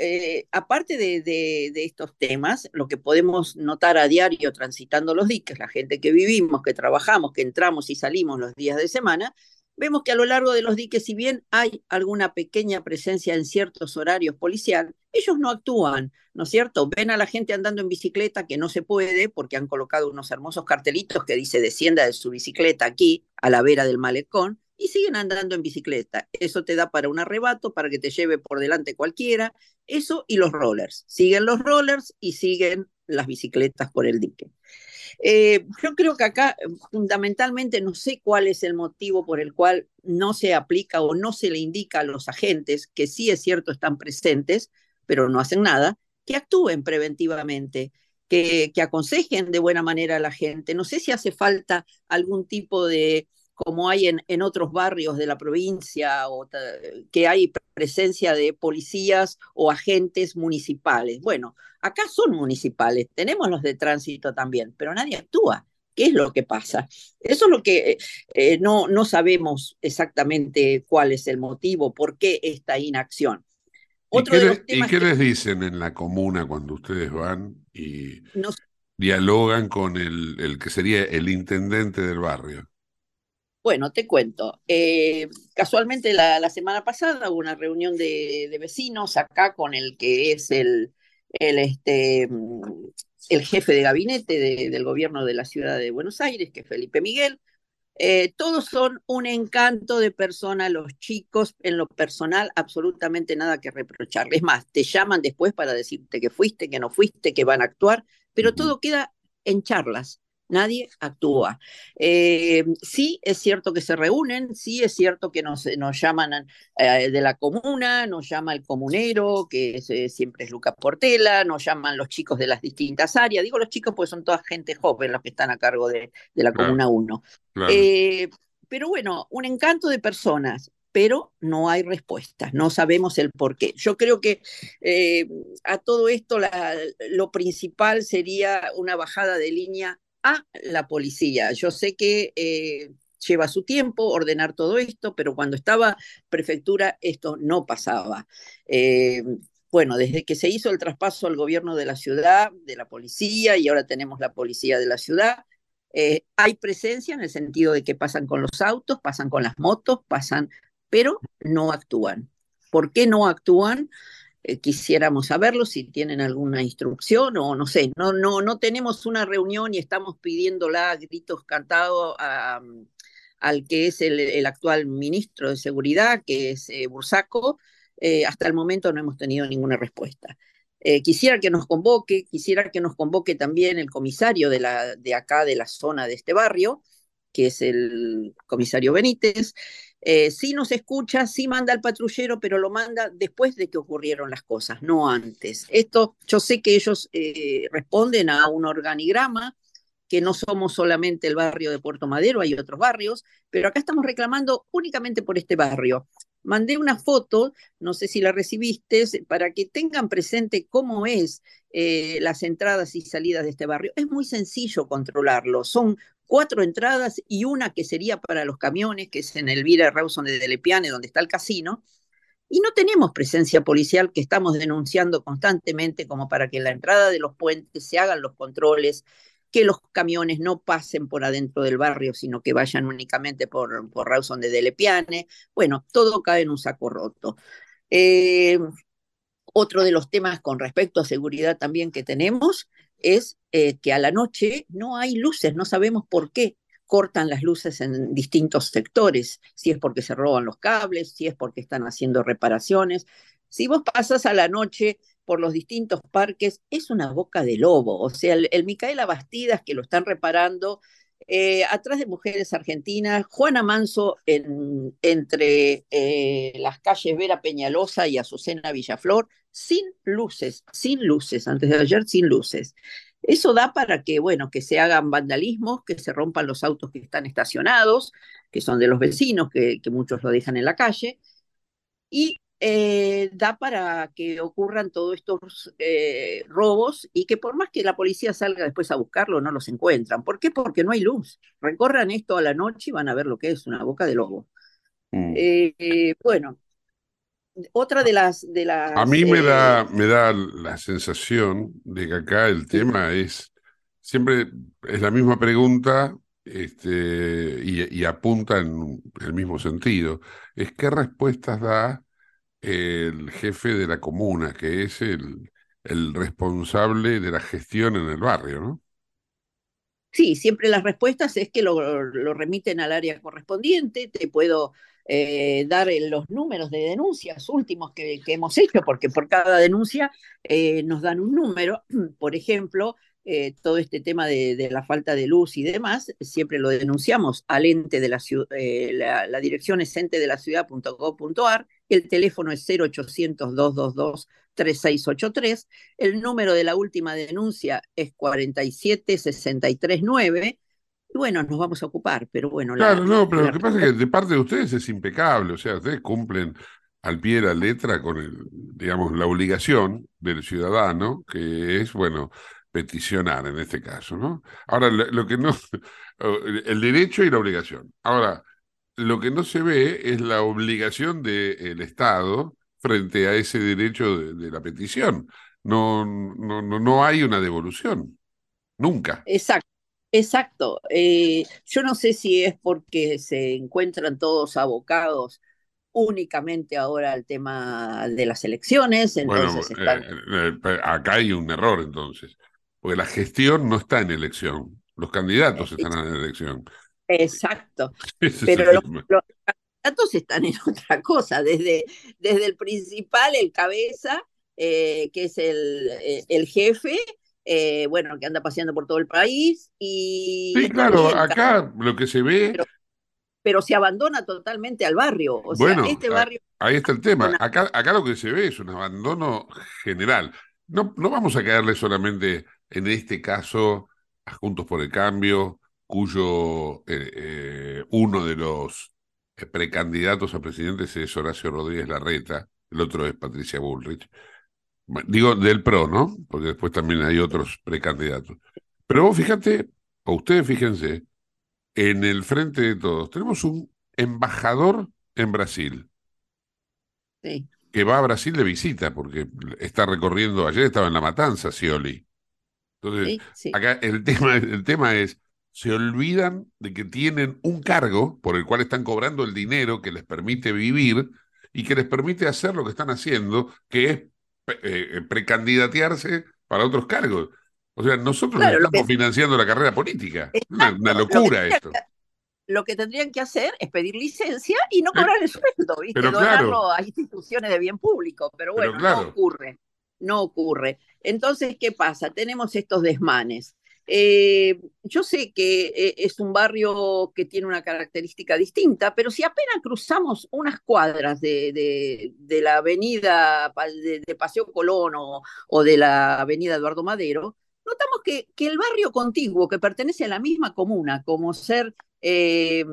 aparte de, de, estos temas, lo que podemos notar a diario transitando los diques, la gente que vivimos, que trabajamos, que entramos y salimos los días de semana, vemos que a lo largo de los diques, si bien hay alguna pequeña presencia en ciertos horarios policial, ellos no actúan, ¿no es cierto? Ven a la gente andando en bicicleta que no se puede porque han colocado unos hermosos cartelitos que dice descienda de su bicicleta aquí, a la vera del malecón, y siguen andando en bicicleta. Eso te da para un arrebato, para que te lleve por delante cualquiera. Eso y los rollers. Siguen los rollers y siguen las bicicletas por el dique. Eh, yo creo que acá fundamentalmente no sé cuál es el motivo por el cual no se aplica o no se le indica a los agentes, que sí es cierto están presentes, pero no hacen nada, que actúen preventivamente, que aconsejen de buena manera a la gente. No sé si hace falta algún tipo de como hay en, en, otros barrios de la provincia, o que hay presencia de policías o agentes municipales. Bueno, acá son municipales, tenemos los de tránsito también, pero nadie actúa. ¿Qué es lo que pasa? Eso es lo que eh, no, no sabemos exactamente cuál es el motivo, por qué esta inacción. ¿Y qué, les dicen en la comuna cuando ustedes van y dialogan con el, el que sería el intendente del barrio? Bueno, te cuento. Eh, casualmente la, semana pasada hubo una reunión de, vecinos acá con el que es el, el, este, el jefe de gabinete del gobierno de la ciudad de Buenos Aires, que es Felipe Miguel. Eh, todos son un encanto de persona, los chicos, en lo personal, absolutamente nada que reprocharles. Es más, te llaman después para decirte que fuiste, que no fuiste, que van a actuar, pero todo queda en charlas nadie actúa. Eh, sí es cierto que se reúnen, sí es cierto que nos, nos llaman eh, de la comuna, nos llama el comunero, que eh, siempre es Lucas Portela, nos llaman los chicos de las distintas áreas. Digo los chicos porque son toda gente joven los que están a cargo de, de la Comuna 1. pero bueno, un encanto de personas pero no hay respuestas, no sabemos el por qué. Yo creo que a todo esto lo principal sería una bajada de línea a la policía. Yo sé que eh, lleva su tiempo ordenar todo esto, pero cuando estaba prefectura esto no pasaba. Eh, bueno, desde que se hizo el traspaso al gobierno de la ciudad, de la policía, y ahora tenemos la policía de la ciudad, eh, hay presencia en el sentido de que pasan con los autos, pasan con las motos, pasan, pero no actúan. ¿Por qué no actúan? Eh, quisiéramos saberlo, si tienen alguna instrucción o no sé, no, no, no tenemos una reunión y estamos pidiéndola a gritos cantados al que es el, actual ministro de Seguridad, que es eh, Bursaco. Eh, hasta el momento no hemos tenido ninguna respuesta. quisiera que nos convoque, quisiera que nos convoque también el comisario de, la, de acá, de la zona de este barrio, que es el comisario Benítez, eh, sí nos escucha, sí manda al patrullero, pero lo manda después de que ocurrieron las cosas, no antes. Esto, yo sé que ellos eh, responden a un organigrama, que no somos solamente el barrio de Puerto Madero, hay otros barrios, pero acá estamos reclamando únicamente por este barrio. mandé una foto, no sé si la recibiste, para que tengan presente cómo es eh, las entradas y salidas de este barrio. Es muy sencillo controlarlo. Son cuatro entradas y una que sería para los camiones, que es en Elvira Rawson de Delepiane, donde está el casino. Y no tenemos presencia policial que estamos denunciando constantemente como para que la entrada de los puentes se hagan los controles, que los camiones no pasen por adentro del barrio, sino que vayan únicamente por, por Rawson de Delepiane. Bueno, todo cae en un saco roto. Eh, otro de los temas con respecto a seguridad también que tenemos es eh, que a la noche no hay luces, no sabemos por qué cortan las luces en distintos sectores, si es porque se roban los cables, si es porque están haciendo reparaciones. Si vos pasas a la noche por los distintos parques, es una boca de lobo. O sea, el, Micaela Bastidas, que lo están reparando, eh, atrás de Mujeres Argentinas, Juana Manso en, entre eh, las calles Vera Peñalosa y Azucena Villaflor, sin luces, sin luces, antes de ayer sin luces. Eso da para que, bueno, que se hagan vandalismos, que se rompan los autos que están estacionados, que son de los vecinos, que, que muchos lo dejan en la calle, y eh, da para que ocurran todos estos eh, robos y que por más que la policía salga después a buscarlo, no los encuentran. ¿Por qué? Porque no hay luz. Recorran esto a la noche y van a ver lo que es una boca de lobo. Mm. Eh, bueno, otra de las, de las... A mí me da, me da la sensación de que acá el tema es, siempre es la misma pregunta este, y, y apunta en el mismo sentido. Es qué respuestas da el jefe de la comuna, que es el, el responsable de la gestión en el barrio, ¿no? Sí, siempre las respuestas es que lo, lo remiten al área correspondiente, te puedo eh, dar los números de denuncias últimos que, que, hemos hecho, porque por cada denuncia eh, nos dan un número. Por ejemplo, eh, todo este tema de, de, la falta de luz y demás, siempre lo denunciamos al ente de la ciudad, eh, la, la, dirección es ente de la ciudad.gov.ar, el teléfono es 0800-222-3683, el número de la última denuncia es 47639, y bueno, nos vamos a ocupar, pero bueno. Claro, la, no, pero la... lo que pasa es que de parte de ustedes es impecable, o sea, ustedes cumplen al pie de la letra con el, digamos, la obligación del ciudadano, que es, bueno, peticionar en este caso, ¿no? Ahora, lo que no, el derecho y la obligación. Ahora, lo que no se ve es la obligación del Estado frente a ese derecho de, de la petición. No, no, no, no hay una devolución, nunca. Exacto. Exacto. Eh, yo no sé si es porque se encuentran todos abocados únicamente ahora al tema de las elecciones. Entonces bueno, están... eh, eh, acá hay un error entonces, porque la gestión no está en elección, los candidatos están en elección. Exacto. Pero los, los, candidatos están en otra cosa, desde, desde el principal, el cabeza, eh, que es el, el jefe, eh, bueno, que anda paseando por todo el país. Y sí, claro, acá lo que se ve. Pero, pero, se abandona totalmente al barrio. O bueno, sea, este barrio. Ahí está el tema. Acá, acá lo que se ve es un abandono general. No, no vamos a caerle solamente en este caso a Juntos por el Cambio, cuyo eh, eh, uno de los precandidatos a presidentes es Horacio Rodríguez Larreta, el otro es Patricia Bullrich. Digo del PRO, ¿no? Porque después también hay otros precandidatos. Pero vos fíjate, o ustedes fíjense, en el frente de todos, tenemos un embajador en Brasil. Sí. Que va a Brasil de visita, porque está recorriendo, ayer estaba en La Matanza, Scioli. Entonces, sí, sí. acá el tema, el tema es, se olvidan de que tienen un cargo por el cual están cobrando el dinero que les permite vivir y que les permite hacer lo que están haciendo, que es eh, precandidatearse para otros cargos. O sea, nosotros claro, estamos que... financiando la carrera política. Exacto, una, una, locura lo esto. Lo que tendrían que hacer es pedir licencia y no cobrar el sueldo, ¿viste? Pero Donarlo claro. a instituciones de bien público. Pero bueno, pero claro. no ocurre. No ocurre. Entonces, ¿qué pasa? Tenemos estos desmanes. Eh, yo sé que eh, es un barrio que tiene una característica distinta, pero si apenas cruzamos unas cuadras de, de, la avenida de, de, Paseo Colón o, o, de la avenida Eduardo Madero, notamos que, que el barrio contiguo, que pertenece a la misma comuna, como ser eh,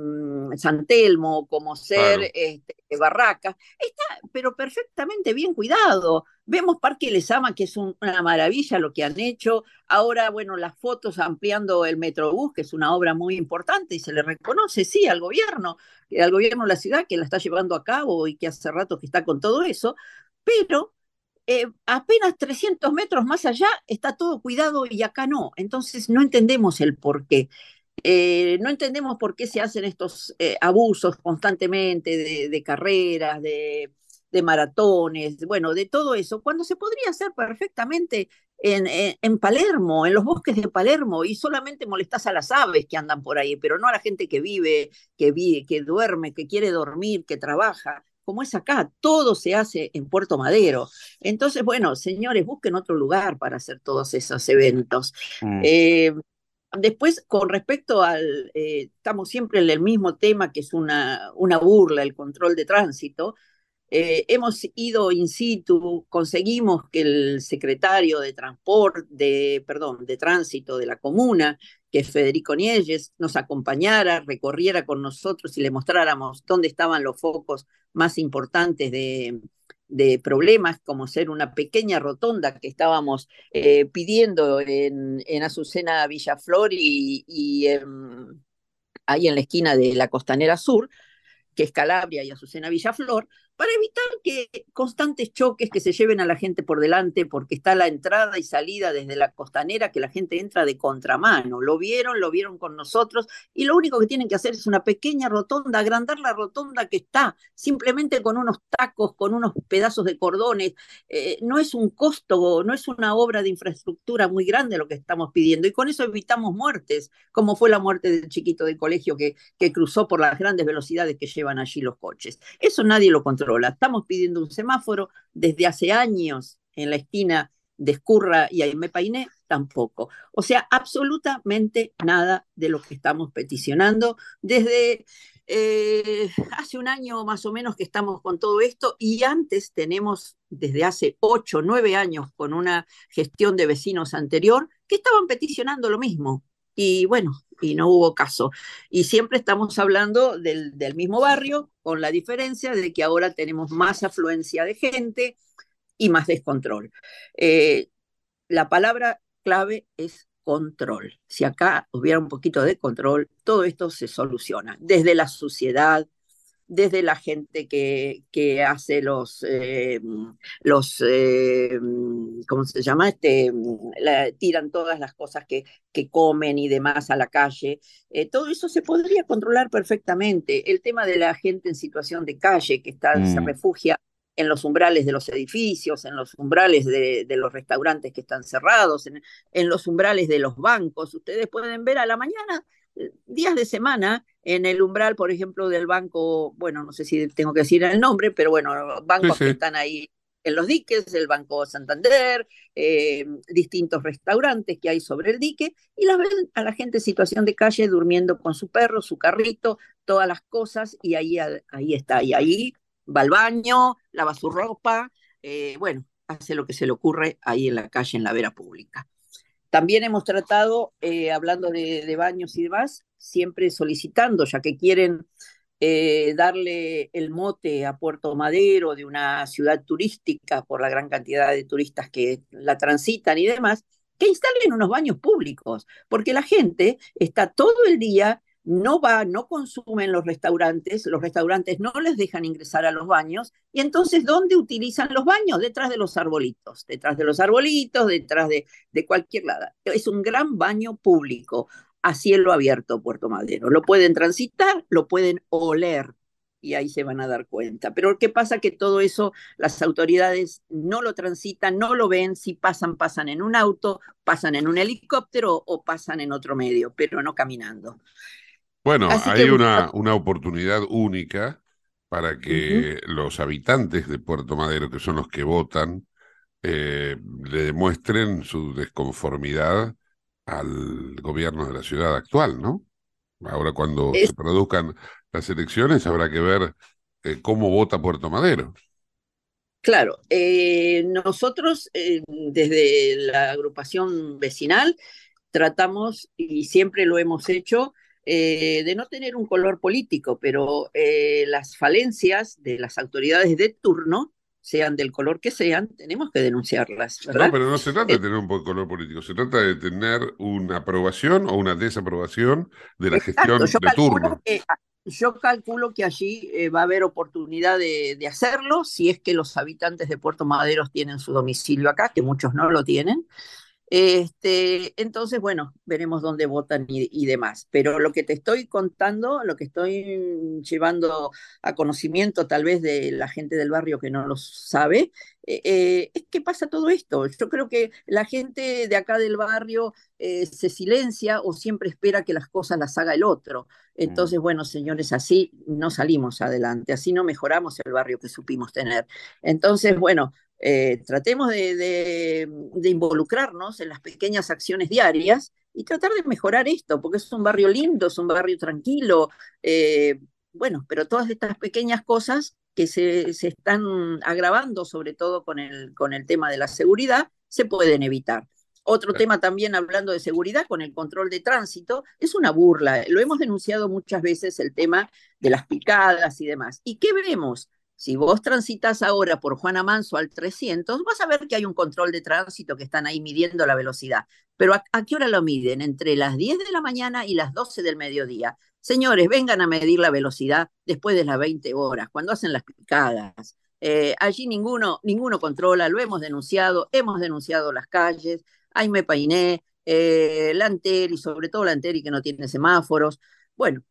San Telmo, como ser Claro. este, Barracas, está pero perfectamente bien cuidado. Vemos Parque Lesama, que es un- una maravilla lo que han hecho. Ahora, bueno, las fotos ampliando el Metrobús, que es una obra muy importante y se le reconoce, sí, al gobierno, al gobierno de la ciudad que la está llevando a cabo y que hace rato que está con todo eso, pero eh, apenas 300 metros más allá está todo cuidado y acá no. Entonces no entendemos el por qué. Eh, no entendemos por qué se hacen estos eh, abusos constantemente de, carreras, de, maratones, bueno, de todo eso, cuando se podría hacer perfectamente en, Palermo, en los bosques de Palermo, y solamente molestás a las aves que andan por ahí, pero no a la gente que vive, que vive, que duerme, que quiere dormir, que trabaja como es acá, todo se hace en Puerto Madero. Entonces, bueno, señores, busquen otro lugar para hacer todos esos eventos. Mm. Eh, después, con respecto al, eh, estamos siempre en el mismo tema, que es una, una burla, el control de tránsito. Eh, hemos ido in situ, conseguimos que el secretario de transporte, de, perdón, de tránsito de la comuna, que es Federico Nielles, nos acompañara, recorriera con nosotros y le mostráramos dónde estaban los focos más importantes de, problemas, como ser una pequeña rotonda que estábamos eh, pidiendo en, en, Azucena Villaflor y, ahí en la esquina de la Costanera Sur, que es Calabria y Azucena Villaflor, para evitar que constantes choques que se lleven a la gente por delante, porque está la entrada y salida desde la costanera, que la gente entra de contramano. Lo vieron, lo vieron con nosotros, y lo único que tienen que hacer es una pequeña rotonda, agrandar la rotonda que está, simplemente con unos tacos, con unos pedazos de cordones. Eh, no es un costo, no es una obra de infraestructura muy grande lo que estamos pidiendo, y con eso evitamos muertes, como fue la muerte del chiquito del colegio que, que cruzó por las grandes velocidades que llevan allí los coches. Eso nadie lo controla. Estamos pidiendo un semáforo desde hace años en la esquina de Escurra y Aimé Painé, tampoco. O sea, absolutamente nada de lo que estamos peticionando desde eh, hace un año más o menos que estamos con todo esto y antes tenemos desde hace ocho, nueve años con una gestión de vecinos anterior que estaban peticionando lo mismo. Y bueno, y no hubo caso. Y siempre estamos hablando del, del, mismo barrio, con la diferencia de que ahora tenemos más afluencia de gente y más descontrol. Eh, la palabra clave es control. Si acá hubiera un poquito de control, todo esto se soluciona, desde la suciedad, desde la gente que, que hace los, eh, los eh, ¿cómo se llama? Este, la, tiran todas las cosas que, que, comen y demás a la calle. Eh, todo eso se podría controlar perfectamente. El tema de la gente en situación de calle que está, mm. se refugia en los umbrales de los edificios, en los umbrales de, de los restaurantes que están cerrados, en, en los umbrales de los bancos. Ustedes pueden ver a la mañana días de semana en el umbral, por ejemplo, del banco, bueno, no sé si tengo que decir el nombre, pero bueno, bancos sí, sí. que están ahí en los diques, el Banco Santander, eh, distintos restaurantes que hay sobre el dique, y las ven a la gente en situación de calle durmiendo con su perro, su carrito, todas las cosas, y ahí, ahí está, y ahí va al baño, lava su ropa, eh, bueno, hace lo que se le ocurre ahí en la calle, en la vera pública. También hemos tratado, eh, hablando de, baños y demás, siempre solicitando, ya que quieren eh, darle el mote a Puerto Madero de una ciudad turística por la gran cantidad de turistas que la transitan y demás, que instalen unos baños públicos, porque la gente está todo el día no va, no consumen los restaurantes, los restaurantes no les dejan ingresar a los baños, y entonces, ¿dónde utilizan los baños? Detrás de los arbolitos, detrás de los arbolitos, detrás de, de cualquier lado. Es un gran baño público a cielo abierto, Puerto Madero. Lo pueden transitar, lo pueden oler, y ahí se van a dar cuenta. Pero ¿qué pasa? Que todo eso las autoridades no lo transitan, no lo ven, si pasan, pasan en un auto, pasan en un helicóptero o pasan en otro medio, pero no caminando. Bueno, Así hay que- una, una oportunidad única para que los habitantes de Puerto Madero, que son los que votan, eh, le demuestren su desconformidad al gobierno de la ciudad actual, ¿no? Ahora cuando Es- se produzcan las elecciones habrá que ver eh, cómo vota Puerto Madero. Claro, eh, nosotros eh, desde la agrupación vecinal tratamos, y siempre lo hemos hecho, eh, de no tener un color político, pero las falencias de las autoridades de turno, sean del color que sean, tenemos que denunciarlas. ¿verdad? No, pero no se trata de tener un color político, se trata de tener una aprobación o una desaprobación de la gestión de turno. Yo calculo que allí eh, va a haber oportunidad de, hacerlo si es que los habitantes de Puerto Maderos tienen su domicilio acá, que muchos no lo tienen. Este, entonces, bueno, veremos dónde votan y, demás. Pero lo que te estoy contando, lo que estoy llevando a conocimiento tal vez de la gente del barrio que no lo sabe, eh, eh, es que pasa todo esto. Yo creo que la gente de acá del barrio eh, se silencia o siempre espera que las cosas las haga el otro. Entonces, mm. bueno, señores, así no salimos adelante, así no mejoramos el barrio que supimos tener. Entonces, bueno, tratemos de, involucrarnos en las pequeñas acciones diarias y tratar de mejorar esto, porque es un barrio lindo, es un barrio tranquilo. bueno, pero todas estas pequeñas cosas que se, están agravando, sobre todo con el, con el tema de la seguridad, se pueden evitar. Otro tema también hablando de seguridad con el control de tránsito, es una burla. Lo hemos denunciado muchas veces el tema de las picadas y demás. ¿Y qué vemos? Si vos transitas ahora por Juana Manso al 300, vas a ver que hay un control de tránsito que están ahí midiendo la velocidad. Pero ¿a, qué hora lo miden? Entre las 10 de la mañana y las 12 del mediodía. Señores, vengan a medir la velocidad después de las 20 horas, cuando hacen las picadas. Eh, allí ninguno, ninguno controla, lo hemos denunciado, hemos denunciado las calles, me Painé, eh, Lanteri, sobre todo Lanteri que no tiene semáforos. Bueno,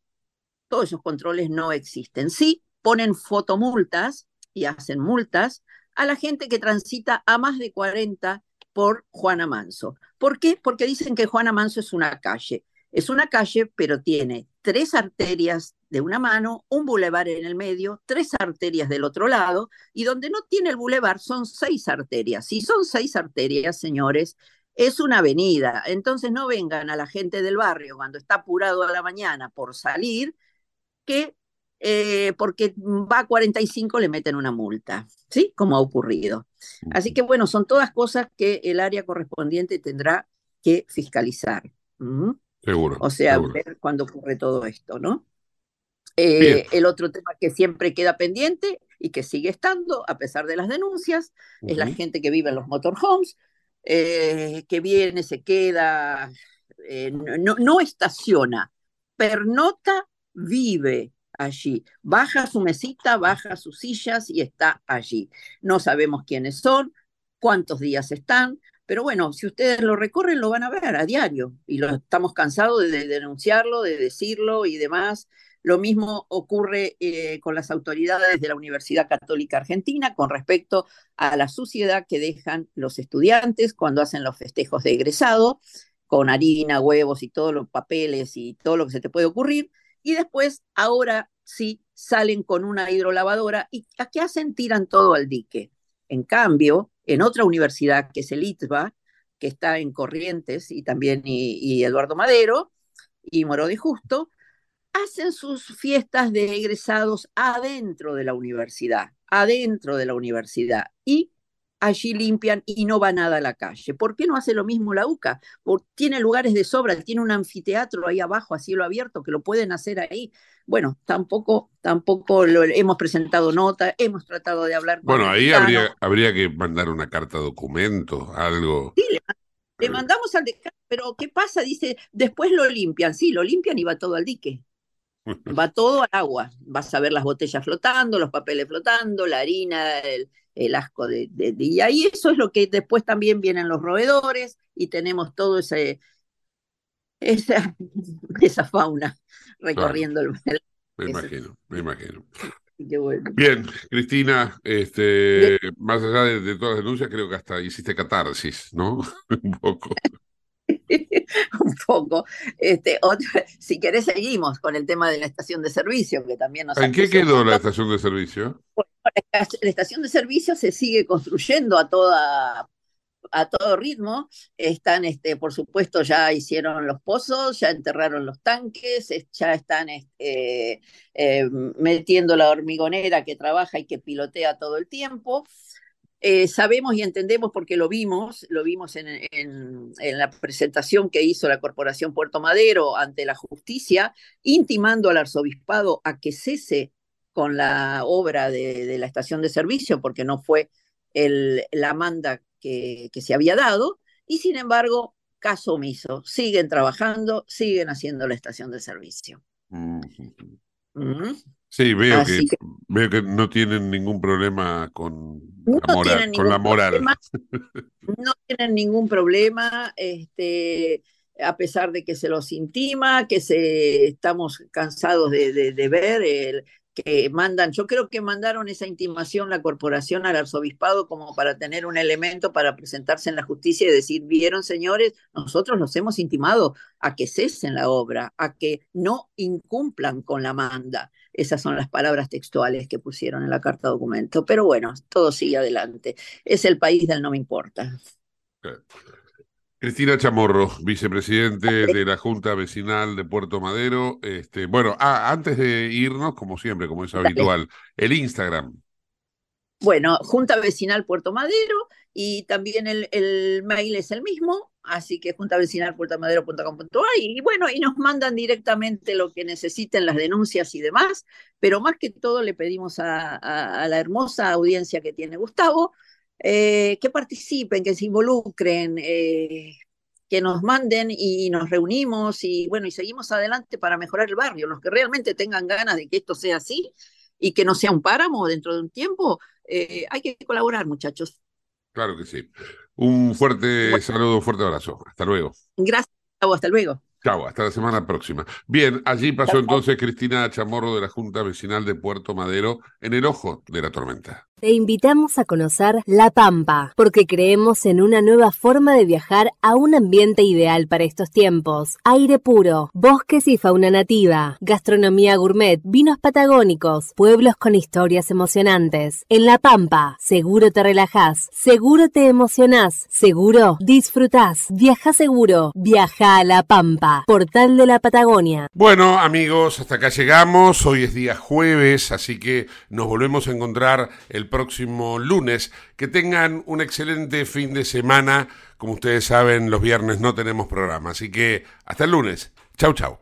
todos esos controles no existen. Sí, ponen fotomultas y hacen multas a la gente que transita a más de 40 por Juana Manso. ¿Por qué? Porque dicen que Juana Manso es una calle. Es una calle, pero tiene tres arterias de una mano, un bulevar en el medio, tres arterias del otro lado, y donde no tiene el bulevar son seis arterias. Si son seis arterias, señores, es una avenida. Entonces no vengan a la gente del barrio cuando está apurado a la mañana por salir, que eh, porque va a 45 le meten una multa, ¿sí? Como ha ocurrido. Así que bueno, son todas cosas que el área correspondiente tendrá que fiscalizar. Seguro. O sea, ver cuándo ocurre todo esto, ¿no? Eh, el otro tema que siempre queda pendiente y que sigue estando, a pesar de las denuncias, es la gente que vive en los motorhomes, eh, que viene, se queda, eh, no, no, estaciona, pernota, vive allí, baja su mesita, baja sus sillas y está allí. No sabemos quiénes son, cuántos días están, pero bueno, si ustedes lo recorren, lo van a ver a diario y lo estamos cansados de, denunciarlo, de decirlo y demás. Lo mismo ocurre eh, con las autoridades de la Universidad Católica Argentina con respecto a la suciedad que dejan los estudiantes cuando hacen los festejos de egresado, con harina, huevos y todos los papeles y todo lo que se te puede ocurrir. Y después, ahora sí, salen con una hidrolavadora y ¿a qué hacen? Tiran todo al dique. En cambio, en otra universidad que es el ITBA, que está en Corrientes, y también y, Eduardo Madero y Moro de Justo, hacen sus fiestas de egresados adentro de la universidad, adentro de la universidad. Y allí limpian y no va nada a la calle. ¿Por qué no hace lo mismo la UCA? Porque tiene lugares de sobra, tiene un anfiteatro ahí abajo a cielo abierto que lo pueden hacer ahí. Bueno, tampoco, tampoco lo, hemos presentado nota, hemos tratado de hablar. Con bueno, ahí habría, habría que mandar una carta documento, algo. Sí, le, mandamos al decano, pero ¿qué pasa? Dice, después lo limpian. Sí, lo limpian y va todo al dique. Va todo al agua. Vas a ver las botellas flotando, los papeles flotando, la harina, el, el asco de, y ahí eso es lo que después también vienen los roedores y tenemos todo ese esa, esa fauna recorriendo el, me imagino me imagino Bien, Cristina, este, más allá de, todas las denuncias, creo que hasta hiciste catarsis, ¿no? Un poco. un poco. Este, si querés, seguimos con el tema de la estación de servicio, que también nos ¿En qué quedó la estación de servicio? la estación de servicio se sigue construyendo a toda a todo ritmo. Están, este, por supuesto, ya hicieron los pozos, ya enterraron los tanques, ya están este, eh, metiendo la hormigonera que trabaja y que pilotea todo el tiempo. Eh, sabemos y entendemos porque lo vimos, lo vimos en, en, la presentación que hizo la Corporación Puerto Madero ante la justicia, intimando al arzobispado a que cese con la obra de, de la estación de servicio, porque no fue el, la manda que, que se había dado, y sin embargo, caso omiso, siguen trabajando, siguen haciendo la estación de servicio. Sí, veo que, veo que no tienen ningún problema con la moral. Con la moral. no tienen ningún problema, este, a pesar de que se los intima, que se, estamos cansados de, de, ver el, que mandan, yo creo que mandaron esa intimación la corporación al arzobispado como para tener un elemento para presentarse en la justicia y decir, vieron señores, nosotros los hemos intimado a que cesen la obra, a que no incumplan con la manda. Esas son las palabras textuales que pusieron en la carta documento. Pero bueno, todo sigue adelante. Es el país del no me importa. Cristina Chamorro, vicepresidente de la Junta Vecinal de Puerto Madero. Este, bueno, ah, antes de irnos, como siempre, como es habitual, el Instagram. Bueno, Junta Vecinal Puerto Madero y también el, el mail es el mismo, así que juntavecinalpuertomadero.com.ar y bueno, y nos mandan directamente lo que necesiten, las denuncias y demás, pero más que todo le pedimos a, a, la hermosa audiencia que tiene Gustavo eh, que participen, que se involucren, eh, que nos manden y nos reunimos y bueno, y seguimos adelante para mejorar el barrio. Los que realmente tengan ganas de que esto sea así y que no sea un páramo dentro de un tiempo, eh, hay que colaborar, muchachos. Claro que sí. Un fuerte saludo, un fuerte abrazo. Hasta luego. Gracias, hasta luego. Chao, hasta la semana próxima. Bien, allí pasó entonces Cristina Chamorro de la Junta Vecinal de Puerto Madero en el ojo de la tormenta. Te invitamos a conocer La Pampa, porque creemos en una nueva forma de viajar a un ambiente ideal para estos tiempos. Aire puro, bosques y fauna nativa, gastronomía gourmet, vinos patagónicos, pueblos con historias emocionantes. En La Pampa, seguro te relajás, seguro te emocionás, seguro disfrutás. Viaja seguro, viaja a La Pampa, portal de la Patagonia. Bueno, amigos, hasta acá llegamos. Hoy es día jueves, así que nos volvemos a encontrar el próximo lunes. Que tengan un excelente fin de semana. Como ustedes saben, los viernes no tenemos programa. Así que hasta el lunes. Chau, chau.